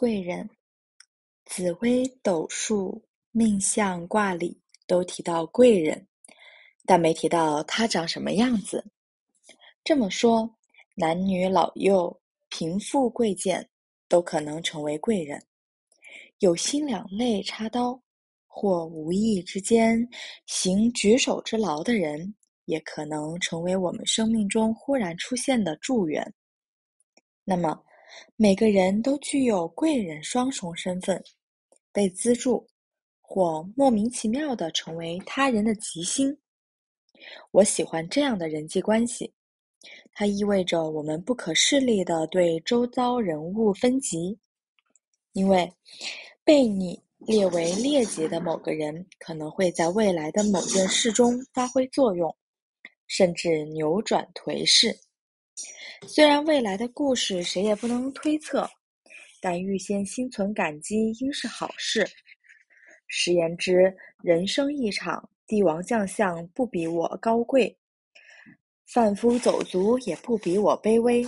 贵人，紫微斗数、命相卦里都提到贵人，但没提到他长什么样子。这么说，男女老幼、贫富贵贱都可能成为贵人。有心两肋插刀，或无意之间行举手之劳的人，也可能成为我们生命中忽然出现的助缘。那么，每个人都具有贵人双重身份，被资助，或莫名其妙的成为他人的吉星。我喜欢这样的人际关系，它意味着我们不可势利的对周遭人物分级，因为被你列为劣级的某个人，可能会在未来的某件事中发挥作用，甚至扭转颓势。虽然未来的故事谁也不能推测，但预先心存感激应是好事。实言之，人生一场，帝王将相不比我高贵，贩夫走卒也不比我卑微。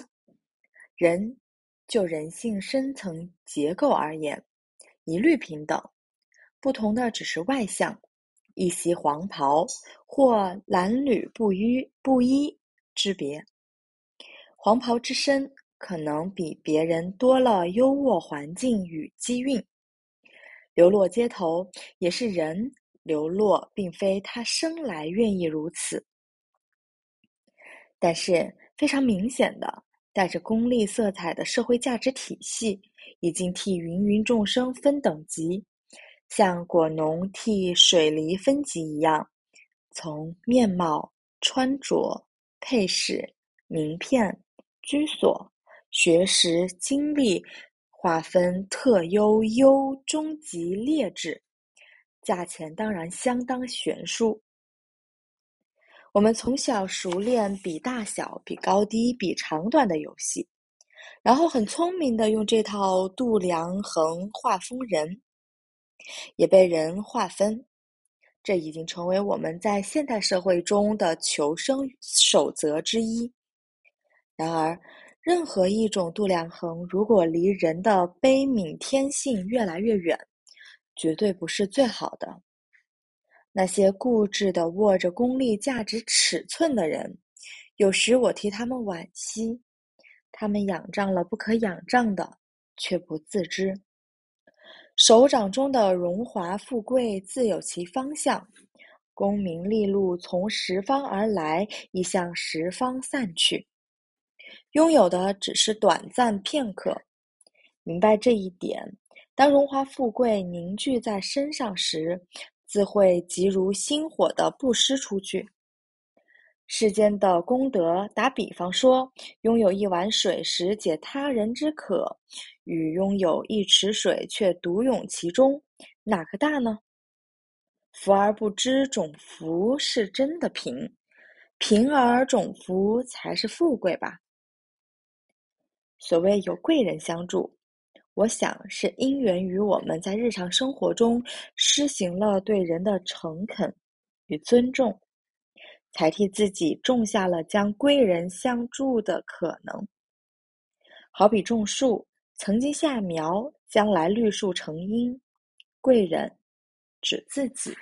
人就人性深层结构而言，一律平等，不同的只是外向，一袭黄袍或褴褛布衣布衣之别。黄袍之身可能比别人多了优渥环境与机运，流落街头也是人流落，并非他生来愿意如此。但是非常明显的，带着功利色彩的社会价值体系，已经替芸芸众生分等级，像果农替水梨分级一样，从面貌、穿着、配饰、名片。居所、学识、经历划分特优、优、中级、劣质，价钱当然相当悬殊。我们从小熟练比大小、比高低、比长短的游戏，然后很聪明的用这套度量衡划分人，也被人划分。这已经成为我们在现代社会中的求生守则之一。然而，任何一种度量衡，如果离人的悲悯天性越来越远，绝对不是最好的。那些固执的握着功利价值尺寸的人，有时我替他们惋惜。他们仰仗了不可仰仗的，却不自知。手掌中的荣华富贵自有其方向，功名利禄从十方而来，已向十方散去。拥有的只是短暂片刻，明白这一点，当荣华富贵凝聚在身上时，自会急如星火的布施出去。世间的功德，打比方说，拥有一碗水时解他人之渴，与拥有一池水却独泳其中，哪个大呢？福而不知种福是真的贫，贫而种福才是富贵吧。所谓有贵人相助，我想是因缘于我们在日常生活中施行了对人的诚恳与尊重，才替自己种下了将贵人相助的可能。好比种树，曾经下苗，将来绿树成荫，贵人指自己。